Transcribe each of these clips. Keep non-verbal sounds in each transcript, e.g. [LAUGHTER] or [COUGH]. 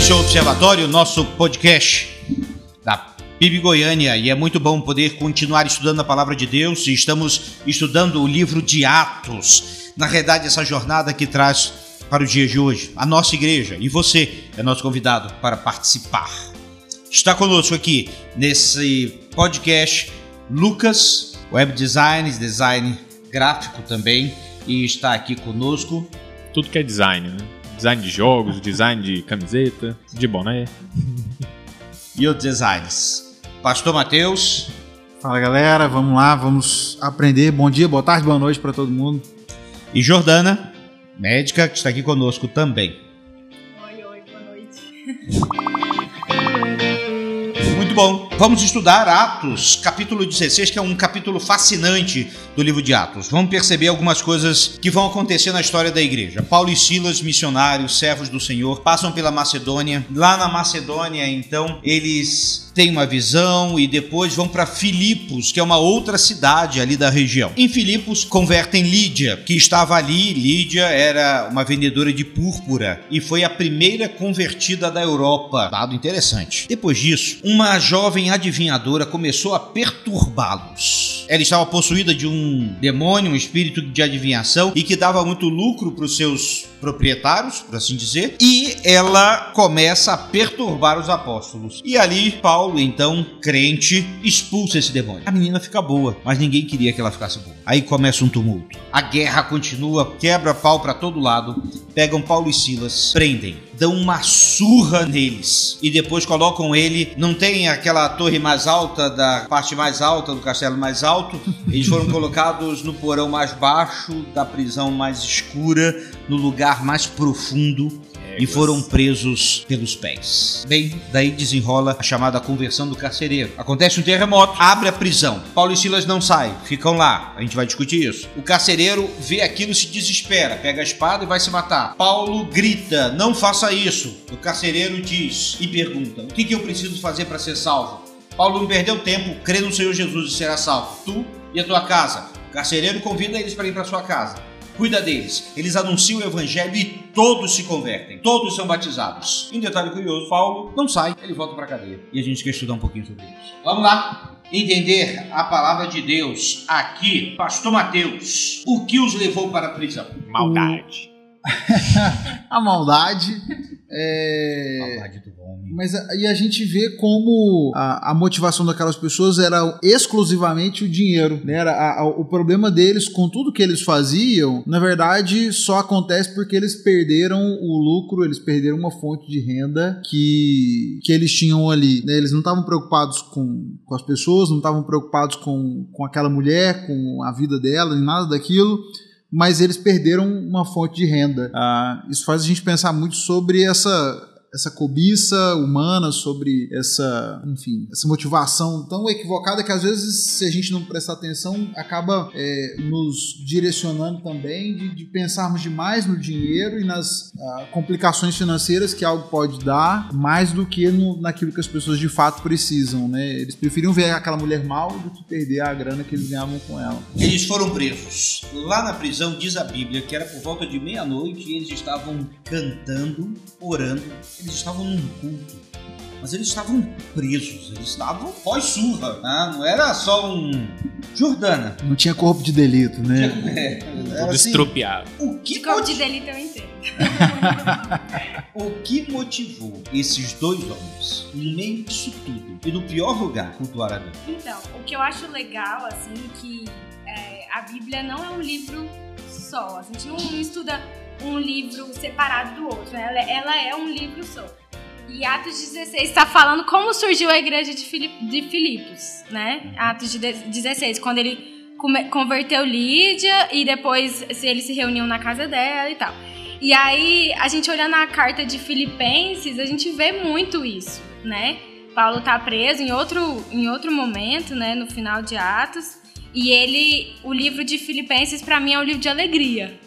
Este é o Observatório, nosso podcast da PIB Goiânia, e é muito bom poder continuar estudando a palavra de Deus. E estamos estudando o livro de Atos. Na verdade, essa jornada que traz para o dia de hoje a nossa igreja e você é nosso convidado para participar. Está conosco aqui nesse podcast Lucas, web design, design gráfico também, e está aqui conosco. Tudo que é design, né? Design de jogos, design de camiseta, de boné. e outros designs. Pastor Matheus. Fala galera, vamos lá, vamos aprender. Bom dia, boa tarde, boa noite para todo mundo. E Jordana, médica, que está aqui conosco também. Oi, oi, boa noite. [LAUGHS] Bom. Vamos estudar Atos, capítulo 16, que é um capítulo fascinante do livro de Atos. Vamos perceber algumas coisas que vão acontecer na história da igreja. Paulo e Silas, missionários, servos do Senhor, passam pela Macedônia. Lá na Macedônia, então, eles têm uma visão e depois vão para Filipos, que é uma outra cidade ali da região. Em Filipos, convertem Lídia, que estava ali. Lídia era uma vendedora de púrpura e foi a primeira convertida da Europa. Dado interessante. Depois disso, uma jovem adivinhadora começou a perturbá-los. Ela estava possuída de um demônio, um espírito de adivinhação e que dava muito lucro para os seus proprietários, por assim dizer, e ela começa a perturbar os apóstolos. E ali Paulo, então, crente, expulsa esse demônio. A menina fica boa, mas ninguém queria que ela ficasse boa. Aí começa um tumulto. A guerra continua, quebra pau para todo lado, pegam Paulo e Silas, prendem, dão uma surra neles e depois colocam ele, não tem aquela torre mais alta da parte mais alta do castelo mais alto, eles foram [LAUGHS] colocados no porão mais baixo da prisão mais escura, no lugar mais profundo e foram presos pelos pés. Bem, daí desenrola a chamada conversão do carcereiro. Acontece um terremoto, abre a prisão. Paulo e Silas não saem, ficam lá. A gente vai discutir isso. O carcereiro vê aquilo se desespera, pega a espada e vai se matar. Paulo grita: Não faça isso. O carcereiro diz e pergunta: O que, que eu preciso fazer para ser salvo? Paulo não perdeu tempo, crê no Senhor Jesus e será salvo. Tu e a tua casa. O carcereiro convida eles para ir para sua casa cuida deles. Eles anunciam o evangelho e todos se convertem, todos são batizados. Um detalhe curioso, Paulo não sai, ele volta para a cadeia. E a gente quer estudar um pouquinho sobre isso. Vamos lá. Entender a palavra de Deus aqui, Pastor Mateus, o que os levou para a prisão? Maldade. [LAUGHS] a maldade. É... Maldade do mas aí a gente vê como a, a, motivação daquelas pessoas era exclusivamente o dinheiro. Né? Era a, a, o problema deles com tudo que eles faziam, na verdade, só acontece porque eles perderam o lucro, eles perderam uma fonte de renda que, que eles tinham ali. Né? Eles não estavam preocupados com, com as pessoas, não estavam preocupados com, com aquela mulher, com a vida dela, nem nada daquilo mas eles perderam uma fonte de renda. Ah, isso faz a gente pensar muito sobre essa essa cobiça humana, sobre essa, enfim, essa motivação tão equivocada que às vezes, se a gente não prestar atenção, acaba é, nos direcionando também de, de, pensarmos demais no dinheiro e nas ah, complicações financeiras que algo pode dar, mais do que no, naquilo que as pessoas de fato precisam, né? Eles preferiam ver aquela mulher mal do que perder a grana que eles ganhavam com ela. Eles foram presos. Lá na prisão diz a Bíblia que era por volta de meia-noite e eles estavam cantando, orando eles estavam num culto, mas eles estavam presos, eles estavam pós-surra, né? não era só um. Jordana. Não tinha corpo de delito, né? [LAUGHS] É, era assim, estropiado. O que de corpo de delito eu entendo. [LAUGHS] o que motivou esses dois homens, no meio disso tudo, e no pior lugar, cultuar a Deus? Então, o que eu acho legal, assim, que é, a Bíblia não é um livro só. A gente não, não estuda um livro separado do outro. Né? Ela, ela é um livro só. E Atos 16 está falando como surgiu a igreja de, Filip, de Filipos, né? Atos 16, quando ele converteu Lídia e depois eles se reuniam na casa dela e tal. E aí, a gente olhando a carta de Filipenses, a gente vê muito isso, né? Paulo tá preso em outro, em outro momento, né? No final de Atos. E ele, o livro de Filipenses, para mim, é um livro de alegria,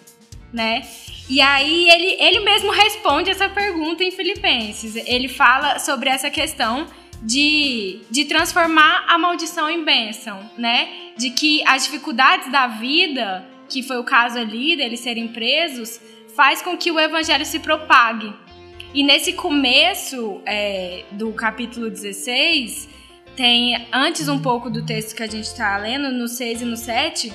né? E aí ele, ele mesmo responde essa pergunta em Filipenses. Ele fala sobre essa questão de, de transformar a maldição em bênção, né? De que as dificuldades da vida, que foi o caso ali deles serem presos, faz com que o evangelho se propague. E nesse começo é, do capítulo 16, tem antes um pouco do texto que a gente está lendo, no 6 e no 7,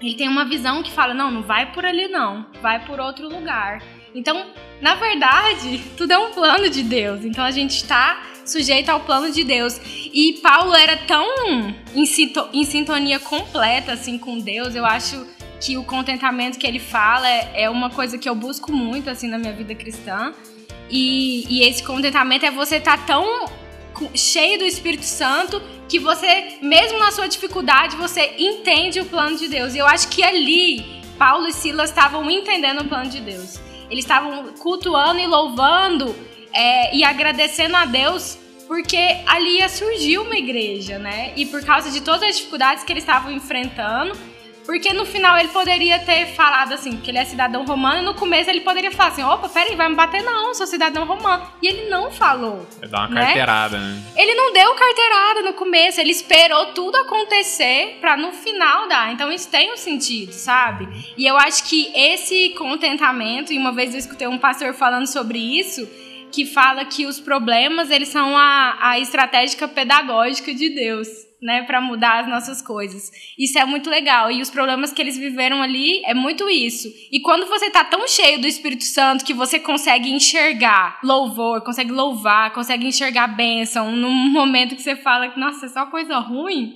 ele tem uma visão que fala: não, não vai por ali não, vai por outro lugar. Então, na verdade, [LAUGHS] tudo é um plano de Deus. Então a gente está sujeito ao plano de Deus. E Paulo era tão em, em sintonia completa assim com Deus, eu acho que o contentamento que ele fala é, é uma coisa que eu busco muito assim na minha vida cristã. E, e esse contentamento é você estar tá tão cheio do Espírito Santo que você, mesmo na sua dificuldade, você entende o plano de Deus. E eu acho que ali Paulo e Silas estavam entendendo o plano de Deus. Eles estavam cultuando e louvando é, e agradecendo a Deus porque ali ia surgir uma igreja, né? E por causa de todas as dificuldades que eles estavam enfrentando, porque no final ele poderia ter falado assim, que ele é cidadão romano, e no começo ele poderia falar assim: opa, peraí, vai me bater não, sou cidadão romano. E ele não falou. É dar uma né? carteirada, né? Ele não deu carteirada no começo, ele esperou tudo acontecer pra no final dar. Então isso tem um sentido, sabe? E eu acho que esse contentamento, e uma vez eu escutei um pastor falando sobre isso, que fala que os problemas eles são a, a estratégia pedagógica de Deus né, para mudar as nossas coisas. Isso é muito legal. E os problemas que eles viveram ali é muito isso. E quando você tá tão cheio do Espírito Santo que você consegue enxergar louvor, consegue louvar, consegue enxergar bênção num [LAUGHS] momento que você fala que, nossa, é só coisa ruim.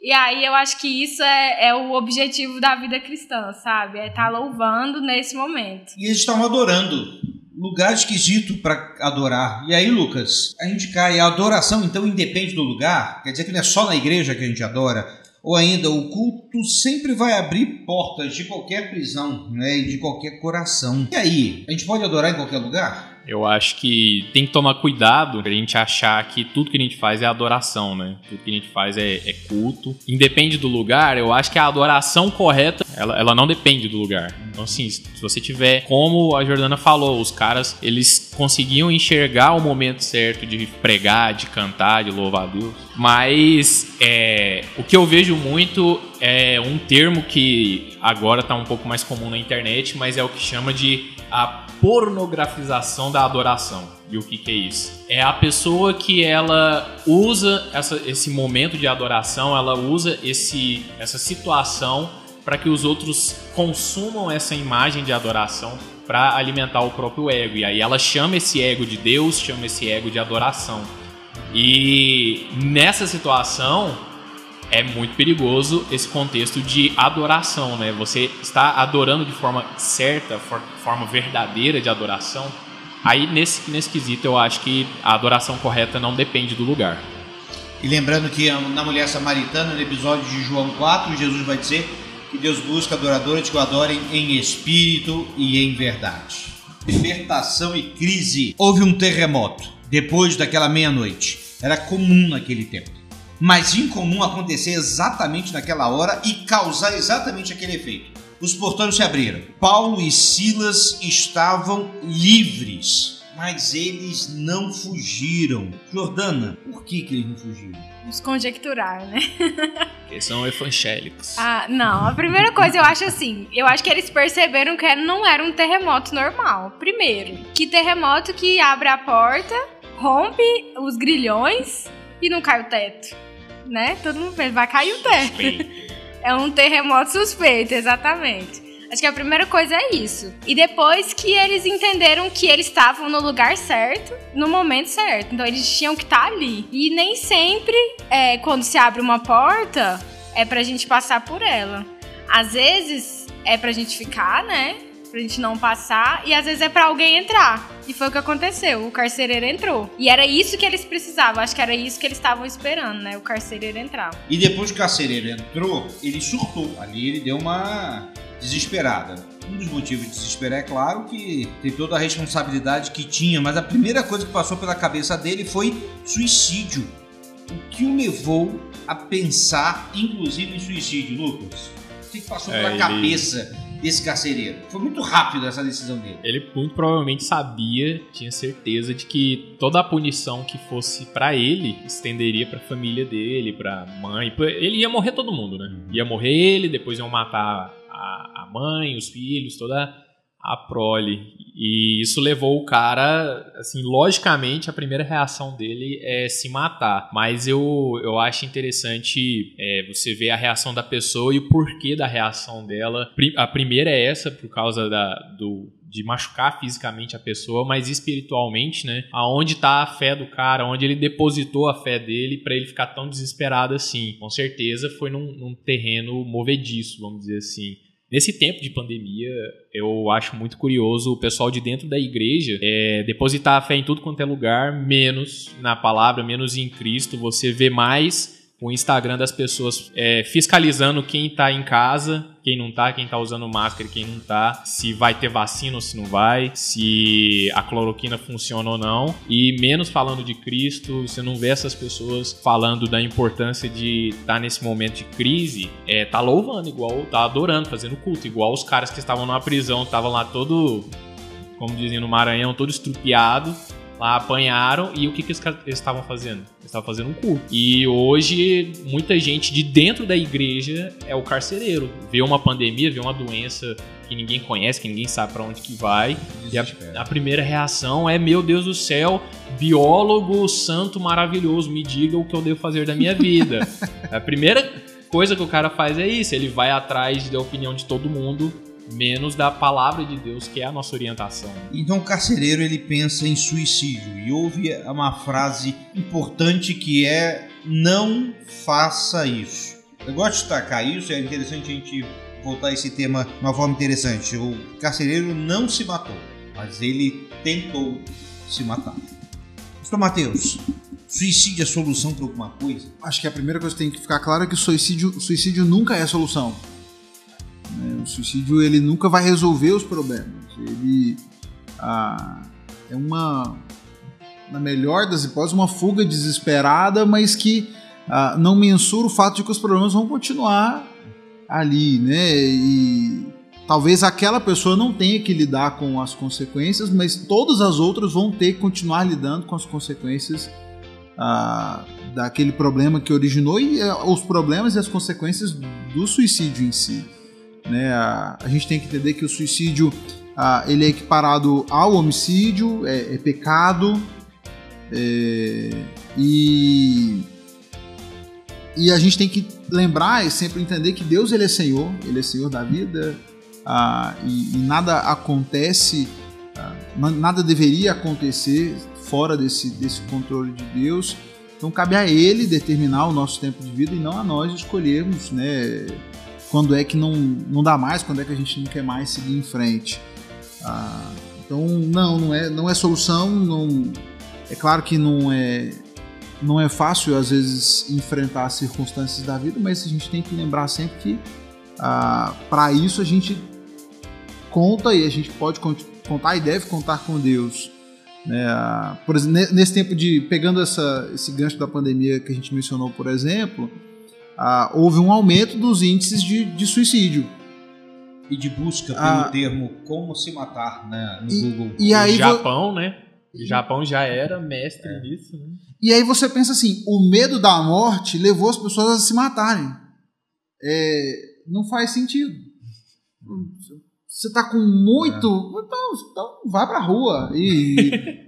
E aí eu acho que isso é, é o objetivo da vida cristã, sabe? É estar tá louvando nesse momento. E eles estavam adorando lugar esquisito para adorar. E aí, Lucas, a gente cai. A adoração, então, independe do lugar? Quer dizer que não é só na igreja que a gente adora? Ou ainda, o culto sempre vai abrir portas de qualquer prisão né, e de qualquer coração. E aí, a gente pode adorar em qualquer lugar? Eu acho que tem que tomar cuidado pra gente achar que tudo que a gente faz é adoração, né? Tudo que a gente faz é, é culto. Independe do lugar, eu acho que a adoração correta, ela, ela não depende do lugar. Então, assim, se você tiver, como a Jordana falou, os caras, eles conseguiam enxergar o momento certo de pregar, de cantar, de louvar a Deus. Mas é, o que eu vejo muito é um termo que agora tá um pouco mais comum na internet, mas é o que chama de a pornografização da adoração. E o que, que é isso? É a pessoa que ela usa essa, esse momento de adoração, ela usa esse, essa situação para que os outros consumam essa imagem de adoração para alimentar o próprio ego. E aí ela chama esse ego de Deus, chama esse ego de adoração. E nessa situação, é muito perigoso esse contexto de adoração, né? Você está adorando de forma certa, forma verdadeira de adoração. Aí nesse, nesse quesito eu acho que a adoração correta não depende do lugar. E lembrando que na mulher samaritana, no episódio de João 4, Jesus vai dizer que Deus busca adoradores que o adorem em espírito e em verdade. Libertação e crise. Houve um terremoto depois daquela meia-noite. Era comum naquele tempo mas incomum acontecer exatamente naquela hora e causar exatamente aquele efeito. Os portões se abriram. Paulo e Silas estavam livres, mas eles não fugiram. Jordana, por que, que eles não fugiram? Vamos conjecturar, né? [LAUGHS] Porque são evangélicos. Ah, não. A primeira coisa eu acho assim: eu acho que eles perceberam que não era um terremoto normal. Primeiro, que terremoto que abre a porta, rompe os grilhões e não cai o teto né? Todo mundo pensa, vai cair o teto. [LAUGHS] É um terremoto suspeito, exatamente. Acho que a primeira coisa é isso. E depois que eles entenderam que eles estavam no lugar certo, no momento certo. Então eles tinham que estar ali. E nem sempre, é, quando se abre uma porta, é pra gente passar por ela. Às vezes é pra gente ficar, né? pra gente não passar, e às vezes é para alguém entrar. E foi o que aconteceu. O carcereiro entrou. E era isso que eles precisavam. Acho que era isso que eles estavam esperando, né? O carcereiro entrar. E depois que o carcereiro entrou, ele surtou. Ali ele deu uma desesperada. Um dos motivos de desesperar é claro que tem toda a responsabilidade que tinha, mas a primeira coisa que passou pela cabeça dele foi suicídio. O que o levou a pensar, inclusive, em suicídio, Lucas? O que passou é, pela ele... cabeça desse carcereiro. Foi muito rápido essa decisão dele. Ele muito provavelmente sabia, tinha certeza de que toda a punição que fosse para ele estenderia para a família dele, para mãe. Ele ia morrer todo mundo, né? Uhum. Ia morrer ele, depois iam matar a, a mãe, os filhos, toda a prole. E isso levou o cara, assim, logicamente, a primeira reação dele é se matar. Mas eu, eu acho interessante é, você ver a reação da pessoa e o porquê da reação dela. A primeira é essa, por causa da, do, de machucar fisicamente a pessoa, mas espiritualmente, né? Aonde tá a fé do cara, onde ele depositou a fé dele para ele ficar tão desesperado assim. Com certeza foi num, num terreno movediço, vamos dizer assim. Nesse tempo de pandemia, eu acho muito curioso o pessoal de dentro da igreja é, depositar a fé em tudo quanto é lugar, menos na palavra, menos em Cristo. Você vê mais o Instagram das pessoas é, fiscalizando quem tá em casa, quem não tá, quem tá usando máscara e quem não tá, se vai ter vacina ou se não vai, se a cloroquina funciona ou não, e menos falando de Cristo, você não vê essas pessoas falando da importância de estar tá nesse momento de crise, é, tá louvando igual, tá adorando, fazendo culto, igual os caras que estavam numa prisão, estavam lá todo, como dizem no Maranhão, todo estrupiado, Lá apanharam e o que, que eles estavam fazendo? Eles estavam fazendo um culto. E hoje, muita gente de dentro da igreja é o carcereiro. Vê uma pandemia, vê uma doença que ninguém conhece, que ninguém sabe para onde que vai. E a, a, primeira reação é: Meu Deus do céu, biólogo santo maravilhoso, me diga o que eu devo fazer da minha vida. [LAUGHS] a primeira coisa que o cara faz é isso: ele vai atrás da opinião de todo mundo menos da palavra de Deus, que é a nossa orientação. Então o carcereiro ele pensa em suicídio e houve uma frase importante que é não faça isso. Eu gosto de destacar isso, é interessante a gente voltar a esse tema de uma forma interessante. O carcereiro não se matou, mas ele tentou se matar. Pastor Mateus, suicídio é solução para alguma coisa? Acho que a primeira coisa que tem que ficar claro é que o suicídio, suicídio nunca é solução. O suicídio ele nunca vai resolver os problemas. Ele ah, é uma, na melhor das hipóteses, uma fuga desesperada, mas que ah, não mensura o fato de que os problemas vão continuar ali, né? E talvez aquela pessoa não tenha que lidar com as consequências, mas todas as outras vão ter que continuar lidando com as consequências ah, daquele problema que originou e ah, os problemas e as consequências do suicídio em si. Né? A, gente tem que entender que o suicídio a, ele é equiparado ao homicídio, é, é pecado, é, e, e a gente tem que lembrar e sempre entender que Deus ele é Senhor, ele é Senhor da vida, a, e, e, nada acontece, nada deveria acontecer fora desse, desse controle de Deus. Então cabe a Ele determinar o nosso tempo de vida e não a nós escolhermos, né? Quando é que não, não dá mais, quando é que a gente não quer mais seguir em frente. Ah, então, não, não é, não é solução. Não, é claro que não é, não é fácil, às vezes, enfrentar as circunstâncias da vida, mas a gente tem que lembrar sempre que ah, para isso a gente conta e a gente pode contar e deve contar com Deus. Ah, por nesse tempo de. pegando essa, esse gancho da pandemia que a gente mencionou, por exemplo ah, houve um aumento dos índices de, de suicídio. E de busca pelo ah, termo como se matar né, no e, Google. E aí, o Japão, né? O Japão já era mestre é. nisso. Né? E aí você pensa assim: o medo da morte levou as pessoas a se matarem. É, não faz sentido. Você tá com muito. É. Então, então vai pra rua e,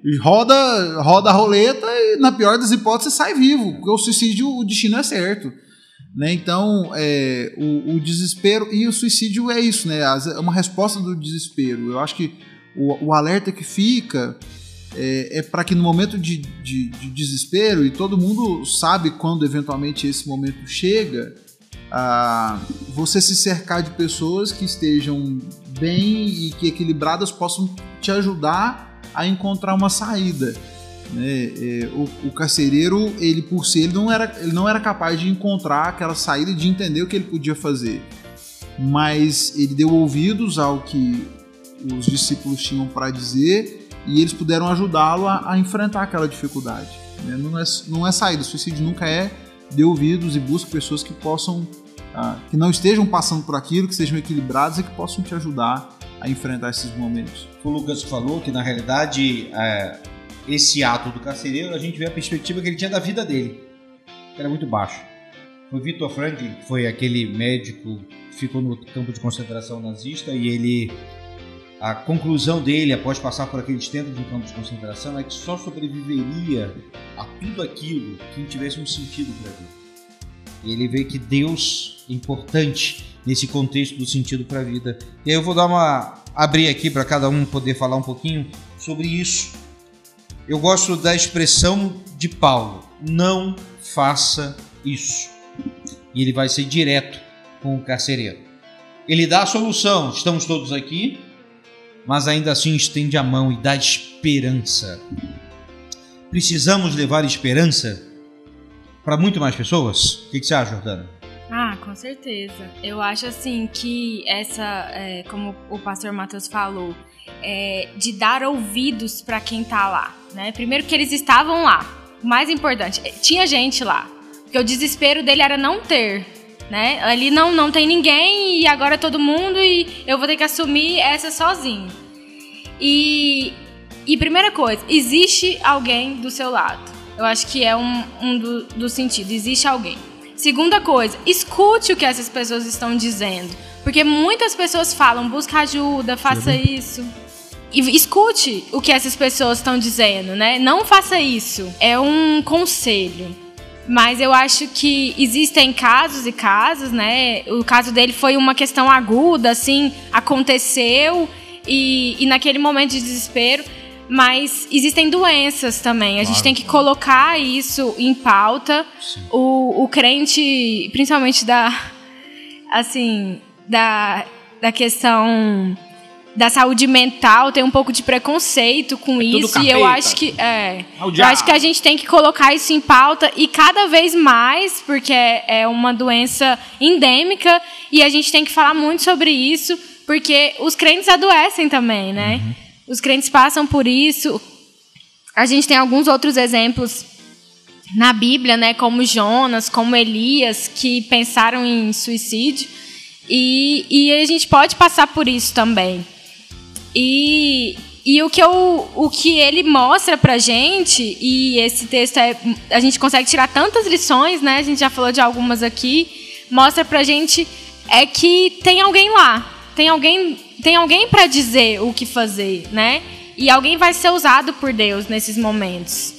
e, roda, roda a roleta e, na pior das hipóteses, sai vivo. Porque o suicídio, o destino é certo. Né? Então, é, o, o, desespero e o suicídio é isso, né? É uma resposta do desespero. Eu acho que o, o alerta que fica é, é para que no momento de, de, de, desespero, e todo mundo sabe quando eventualmente esse momento chega, a, você se cercar de pessoas que estejam bem e que equilibradas possam te ajudar a encontrar uma saída. Né? É, o, o, carcereiro, ele por si, ele não, era, ele não era capaz de encontrar aquela saída e de entender o que ele podia fazer. Mas ele deu ouvidos ao que os discípulos tinham para dizer e eles puderam ajudá-lo a, a, enfrentar aquela dificuldade. Né? Não, é, não é saída, o suicídio nunca é de ouvidos e busca pessoas que possam, ah, que não estejam passando por aquilo, que sejam equilibradas e que possam te ajudar a enfrentar esses momentos. O Lucas falou que na realidade é esse ato do carcereiro, a gente vê a perspectiva que ele tinha da vida dele, que era muito baixo. Foi Victor Franklin, que foi aquele médico que ficou no campo de concentração nazista e ele a conclusão dele, após passar por aqueles tempos de campo de concentração, é que só sobreviveria a tudo aquilo quem tivesse um sentido para vida. E ele vê que Deus é importante nesse contexto do sentido para a vida. E aí eu vou dar uma abrir aqui para cada um poder falar um pouquinho sobre isso. Eu gosto da expressão de Paulo: não faça isso. E ele vai ser direto com o carcereiro. Ele dá a solução, estamos todos aqui, mas ainda assim estende a mão e dá esperança. Precisamos levar esperança para muito mais pessoas? O que, você acha, Jordana? Ah, com certeza. Eu acho assim que essa, é, como o pastor Matheus falou, é, de dar ouvidos para quem tá lá, né? Primeiro que eles estavam lá. O mais importante, é, tinha gente lá. Porque o desespero dele era não ter, né? Ali não, não tem ninguém e agora é todo mundo e eu vou ter que assumir essa sozinho. E, e primeira coisa, existe alguém do seu lado. Eu acho que é um, um do, do sentido. Existe alguém. Segunda coisa, escute o que essas pessoas estão dizendo. Porque muitas pessoas falam, busca ajuda, faça Sim. isso. E escute o que essas pessoas estão dizendo, né? Não faça isso. É um conselho. Mas eu acho que existem casos e casos, né? O caso dele foi uma questão aguda, assim, aconteceu e, e naquele momento de desespero mas existem doenças também. A claro. gente tem que colocar isso em pauta. O, o crente, principalmente da assim, da, da questão da saúde mental tem um pouco de preconceito com é isso e eu acho que é, eu acho que a gente tem que colocar isso em pauta e cada vez mais porque é uma doença endêmica e a gente tem que falar muito sobre isso porque os crentes adoecem também, né? Uhum. Os crentes passam por isso. A gente tem alguns outros exemplos na Bíblia, né, como Jonas, como Elias, que pensaram em suicídio. E, e a gente pode passar por isso também. E, e o, que eu, o que ele mostra pra gente, e esse texto é. A gente consegue tirar tantas lições, né? A gente já falou de algumas aqui. Mostra pra gente é que tem alguém lá. Tem alguém tem alguém para dizer o que fazer, né? E alguém vai ser usado por Deus nesses momentos.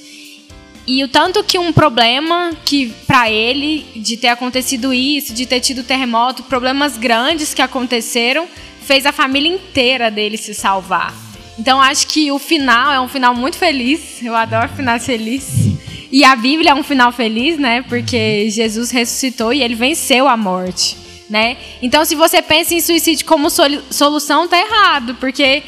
E o tanto que um problema que para ele de ter acontecido isso, de ter tido terremoto, problemas grandes que aconteceram, fez a família inteira dele se salvar. Então acho que o final é um final muito feliz. Eu adoro finais felizes. E a Bíblia é um final feliz, né? Porque Jesus ressuscitou e ele venceu a morte né? Então, se você pensa em suicídio como solução, tá errado, porque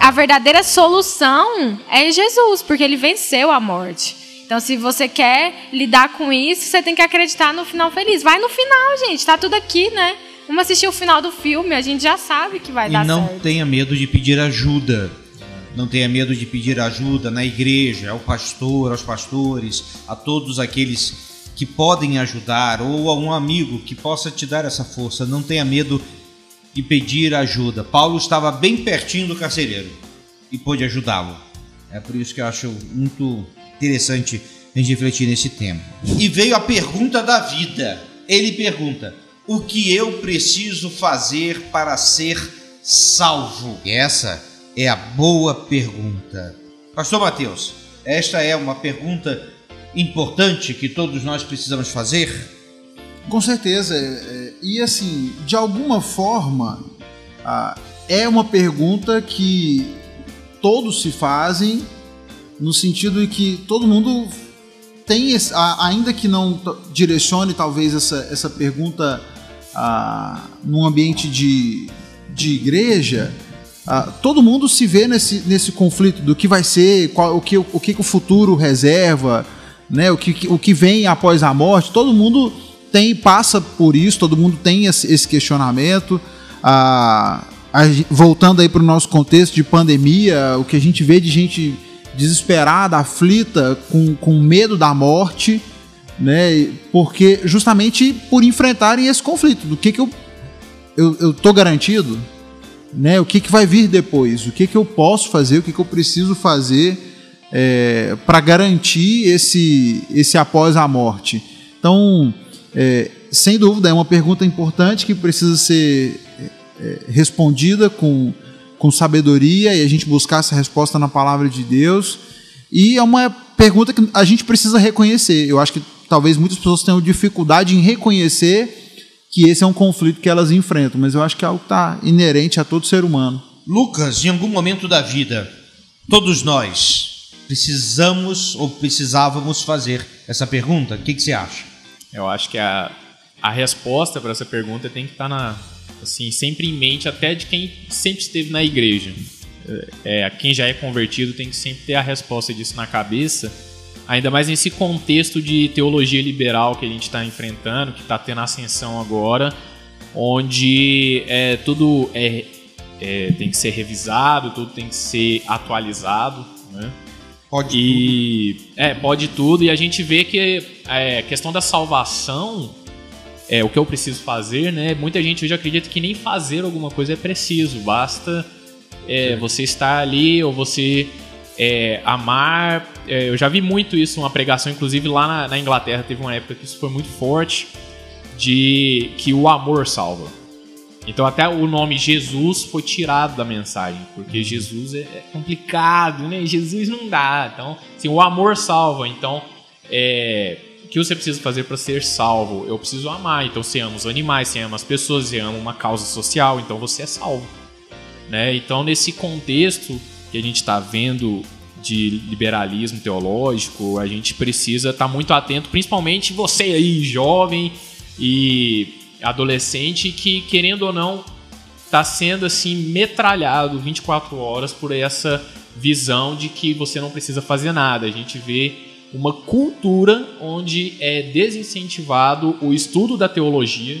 a verdadeira solução é Jesus, porque ele venceu a morte. Então, se você quer lidar com isso, você tem que acreditar no final feliz. Vai no final, gente, tá tudo aqui, né? Vamos assistir o final do filme, a gente já sabe que vai e dar certo. E não tenha medo de pedir ajuda. Não tenha medo de pedir ajuda na igreja, ao pastor, aos pastores, a todos aqueles que podem ajudar ou a um amigo que possa te dar essa força. Não tenha medo de pedir ajuda. Paulo estava bem pertinho do carcereiro e pôde ajudá-lo. É por isso que eu acho muito interessante a gente refletir nesse tema. E veio a pergunta da vida. Ele pergunta: O que eu preciso fazer para ser salvo? E essa é a boa pergunta. Pastor Mateus, esta é uma pergunta importante que todos nós precisamos fazer? Com certeza. É, é, e assim, de alguma forma, é uma pergunta que todos se fazem, no sentido de que todo mundo tem, ainda que não direcione talvez essa, essa pergunta num ambiente de, de igreja, todo mundo se vê nesse, nesse conflito do que vai ser, qual, o, que, o que o futuro reserva, né? O que, o que vem após a morte, todo mundo tem passa por isso, todo mundo tem esse, esse questionamento. Ah, voltando aí para o nosso contexto de pandemia, o que a gente vê de gente desesperada, aflita, com, com medo da morte, né? Porque justamente por enfrentarem esse conflito, do que, que eu, eu, eu tô garantido, né? O que, que vai vir depois, o que, que eu posso fazer, o que, que eu preciso fazer é, para garantir esse, esse após a morte. Então, é, sem dúvida, é uma pergunta importante que precisa ser é, respondida com, com sabedoria e a gente buscar essa resposta na palavra de Deus. E é uma pergunta que a gente precisa reconhecer. Eu acho que talvez muitas pessoas tenham dificuldade em reconhecer que esse é um conflito que elas enfrentam, mas eu acho que é algo que está inerente a todo ser humano. Lucas, em algum momento da vida, todos nós precisamos ou precisávamos fazer essa pergunta? O que, que você acha? Eu acho que a, a resposta para essa pergunta tem que estar tá na, assim, sempre em mente, até de quem sempre esteve na igreja. É, é, quem já é convertido tem que sempre ter a resposta disso na cabeça, ainda mais nesse contexto de teologia liberal que a gente está enfrentando, que está tendo ascensão agora, onde é, tudo é, é, tem que ser revisado, tudo tem que ser atualizado, né? Pode e, tudo. É, pode tudo. E a gente vê que é, a questão da salvação é o que eu preciso fazer, né? Muita gente hoje acredita que nem fazer alguma coisa é preciso, basta é, você estar ali ou você é, amar. É, eu já vi muito isso, uma pregação, inclusive lá na, na, Inglaterra teve uma época que isso foi muito forte, de que o amor salva. Então até o nome Jesus foi tirado da mensagem, porque Jesus é, é complicado, né? Jesus não dá. Então, assim, o amor salva. Então, é, o que você precisa fazer para ser salvo? Eu preciso amar. Então você ama os animais, você ama as pessoas, você ama uma causa social, então você é salvo. Né? Então, nesse contexto que a gente está vendo de liberalismo teológico, a gente precisa estar tá muito atento, principalmente você aí, jovem e adolescente, que querendo ou não está sendo assim metralhado 24 horas por essa visão de que você não precisa fazer nada. A gente vê uma cultura onde é desincentivado o estudo da teologia,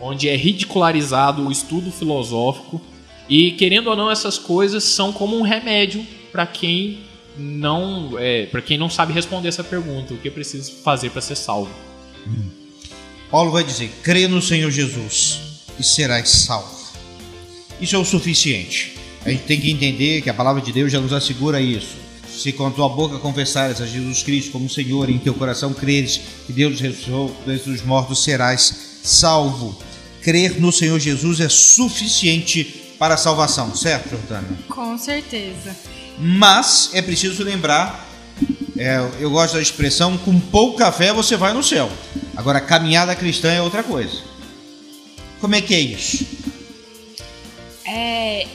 onde é ridicularizado o estudo filosófico e querendo ou não essas coisas são como um remédio para quem não é, para quem não sabe responder essa pergunta, o que preciso fazer para ser salvo. Paulo vai dizer: crê no Senhor Jesus e serás salvo. Isso é o suficiente. A gente tem que entender que a palavra de Deus já nos assegura isso se com a tua boca confessares a Jesus Cristo como Senhor e em teu coração creres que Deus ressuscitou dos mortos, serás salvo. Crer no Senhor Jesus é suficiente para a salvação, certo, Jordana? Com certeza. Mas é preciso lembrar, é, eu gosto da expressão, com pouca fé você vai no céu. Agora, caminhada cristã é outra coisa. Como é que é isso? É,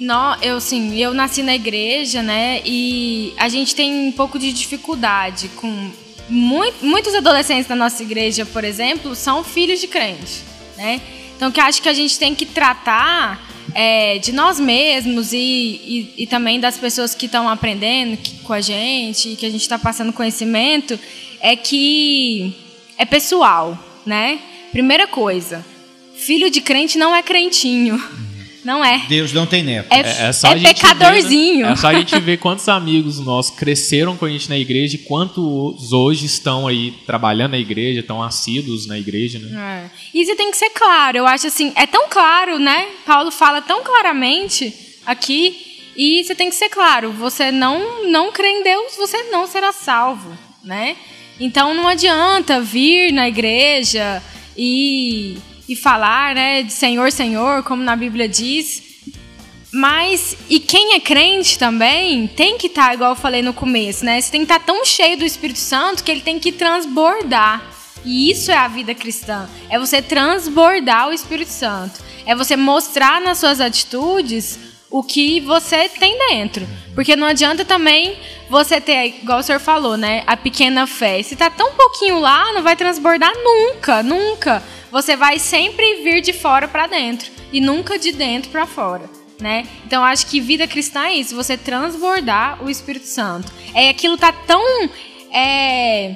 não, eu sim, eu nasci na igreja, né? E a gente tem um pouco de dificuldade com muito, muitos adolescentes da nossa igreja, por exemplo, são filhos de crente, né? Então que acho que a gente tem que tratar é, de nós mesmos e, e, e, também das pessoas que estão aprendendo com a gente, que a gente está passando conhecimento, é que é pessoal, né? Primeira coisa, filho de crente não é crentinho. Não é. Deus não tem neto. É, é, é, só é pecadorzinho. Ver, né? É só a gente ver quantos amigos nossos cresceram com a gente na igreja e quantos hoje estão aí trabalhando na igreja, estão assíduos na igreja, né? É. E isso tem que ser claro. Eu acho assim, é tão claro, né? Paulo fala tão claramente aqui. E você tem que ser claro. Você não, não crê em Deus, você não será salvo, né? Então não adianta vir na igreja e e falar, né, de Senhor, Senhor, como na Bíblia diz. Mas, e quem é crente também tem que estar, tá, igual eu falei no começo, né? Você tem que estar tá tão cheio do Espírito Santo que ele tem que transbordar. E isso é a vida cristã. É você transbordar o Espírito Santo. É você mostrar nas suas atitudes o que você tem dentro. Porque não adianta também você ter, igual o senhor falou, né? A pequena fé. Se tá tão pouquinho lá, não vai transbordar nunca, nunca você vai sempre vir de fora para dentro e nunca de dentro para fora. Né? Então acho que vida cristã é isso, você transbordar o Espírito Santo. É aquilo tá tão é,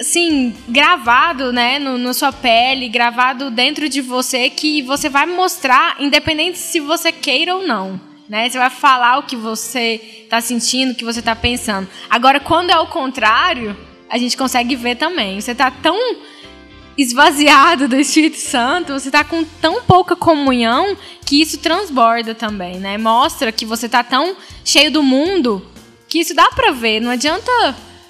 assim, gravado, né, no, na sua pele, gravado dentro de você que você vai mostrar independente se você queira ou não. Né? Você vai falar o que você está sentindo, o que você está pensando. Agora, quando é o contrário, a gente consegue ver também. Você está tão esvaziado do Espírito Santo, você está com tão pouca comunhão que isso transborda também, né? Mostra que você está tão cheio do mundo que isso dá para ver. Não adianta,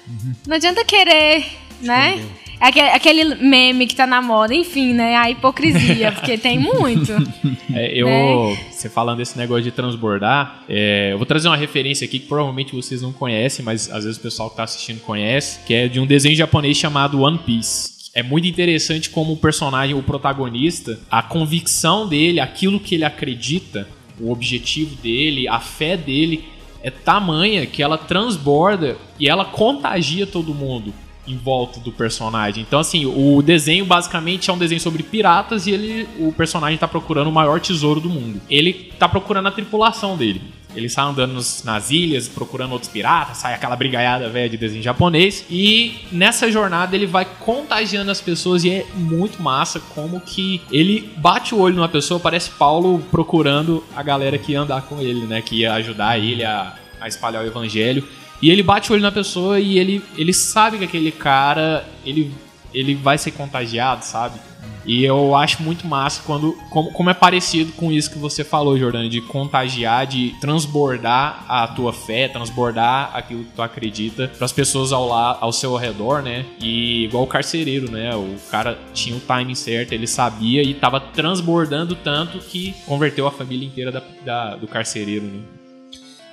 uhum. não adianta querer, né? Aquele, aquele meme que tá na moda, enfim, né? A hipocrisia, porque tem muito. [LAUGHS] É, eu, Né? você falando desse negócio de transbordar, é, eu vou trazer uma referência aqui que provavelmente vocês não conhecem, mas às vezes o pessoal que tá assistindo conhece, que é de um desenho japonês chamado One Piece. É muito interessante como o personagem, o protagonista, a convicção dele, aquilo que ele acredita, o objetivo dele, a fé dele é tamanha que ela transborda e ela contagia todo mundo em volta do personagem. Então, assim, o desenho basicamente é um desenho sobre piratas e ele, o personagem tá procurando o maior tesouro do mundo. Ele tá procurando a tripulação dele. Ele sai andando nos- nas ilhas, procurando outros piratas, sai aquela brigaiada velha de desenho japonês. E nessa jornada ele vai contagiando as pessoas e é muito massa como que ele bate o olho numa pessoa, parece Paulo procurando a galera que ia andar com ele, né? Que ia ajudar ele a, a espalhar o evangelho. E ele bate o olho na pessoa e ele, ele sabe que aquele cara, ele, ele vai ser contagiado, sabe? E eu acho muito massa quando como, como é parecido com isso que você falou, Jordana, de contagiar, de transbordar a tua fé, transbordar aquilo que tu acredita para as pessoas ao, la, ao seu redor, né? E igual o carcereiro, né? O cara tinha o timing certo, ele sabia e tava transbordando tanto que converteu a família inteira da, da- do carcereiro, né?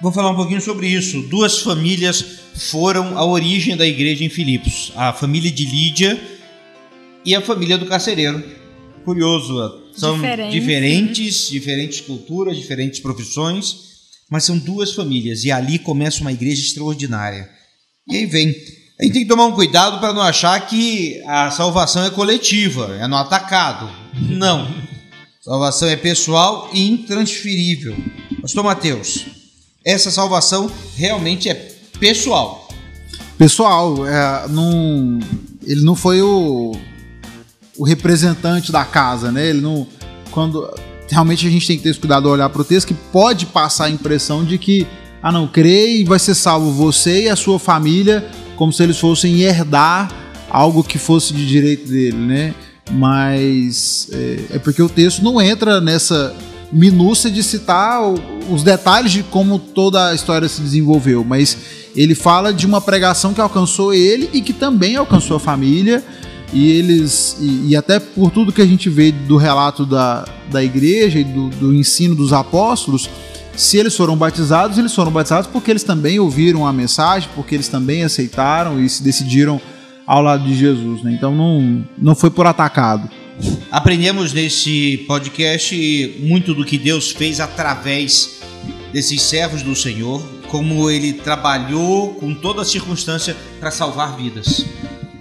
Vou falar um pouquinho sobre isso. Duas famílias foram a origem da igreja em Filipos: a família de Lídia e a família do carcereiro. Curioso, são Diferente. diferentes, diferentes culturas, diferentes profissões, mas são duas famílias e ali começa uma igreja extraordinária. E aí vem. A gente tem que tomar um cuidado para não achar que a salvação é coletiva, é no atacado. Não. Salvação é pessoal e intransferível. Pastor Mateus, essa salvação realmente é pessoal. Pessoal, é, não, ele não foi o, o representante da casa, né? Ele não. Quando. Realmente a gente tem que ter esse cuidado de olhar para o texto que pode passar a impressão de que, ah não, crê e vai ser salvo você e a sua família, como se eles fossem herdar algo que fosse de direito dele, né? Mas é, é porque o texto não entra nessa minúcia de citar os detalhes de como toda a história se desenvolveu, mas ele fala de uma pregação que alcançou ele e que também alcançou a família. E eles, e, e até por tudo que a gente vê do relato da, da igreja e do, do ensino dos apóstolos, se eles foram batizados, eles foram batizados porque eles também ouviram a mensagem, porque eles também aceitaram e se decidiram ao lado de Jesus. Né? Então não, não foi por atacado. Aprendemos nesse podcast muito do que Deus fez através desses servos do Senhor, como ele trabalhou com toda circunstância para salvar vidas.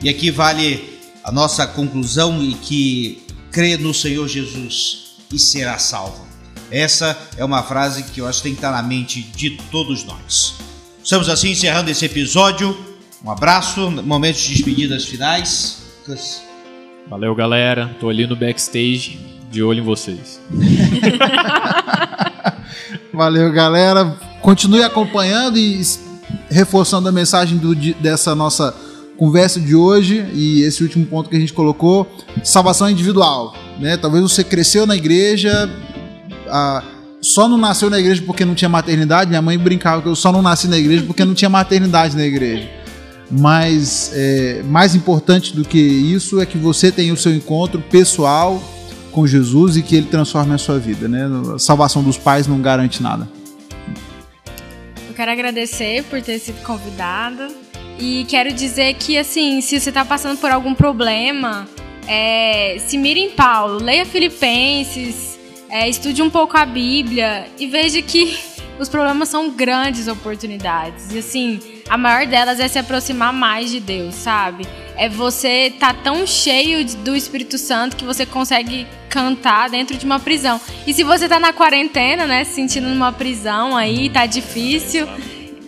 E aqui vale a nossa conclusão e que crê no Senhor Jesus e será salvo. Essa é uma frase que eu acho que tem que estar na mente de todos nós. Estamos assim encerrando esse episódio. Um abraço, momentos de despedidas finais. Valeu, galera. Tô ali no backstage, de olho em vocês. [LAUGHS] Valeu, galera. Continue acompanhando e reforçando a mensagem do dessa nossa conversa de hoje e esse último ponto que a gente colocou, salvação individual, né? Talvez você cresceu na igreja, ah, só não nasceu na igreja porque não tinha maternidade. Minha mãe brincava que eu só não nasci na igreja porque não tinha maternidade na igreja. Mas é, mais importante do que isso é que você tenha o seu encontro pessoal com Jesus e que ele transforme a sua vida, né? A salvação dos pais não garante nada. Eu quero agradecer por ter sido convidado. E quero dizer que, assim, se você está passando por algum problema, é, se mire em Paulo, leia Filipenses, é, estude um pouco a Bíblia e veja que [LAUGHS] os problemas são grandes oportunidades. E, assim, a maior delas é se aproximar mais de Deus, sabe? É você tá tão cheio do Espírito Santo que você consegue cantar dentro de uma prisão. E se você tá na quarentena, né, se sentindo numa prisão aí, tá difícil,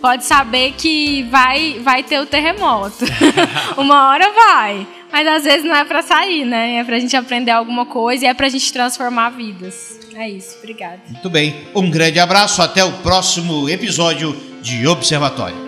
pode saber que vai vai ter o terremoto. [LAUGHS] uma hora vai. Mas às vezes não é pra sair, né? É pra gente aprender alguma coisa e é pra gente transformar vidas. É isso, obrigada. Muito bem. Um grande abraço. Até o próximo episódio de Observatório.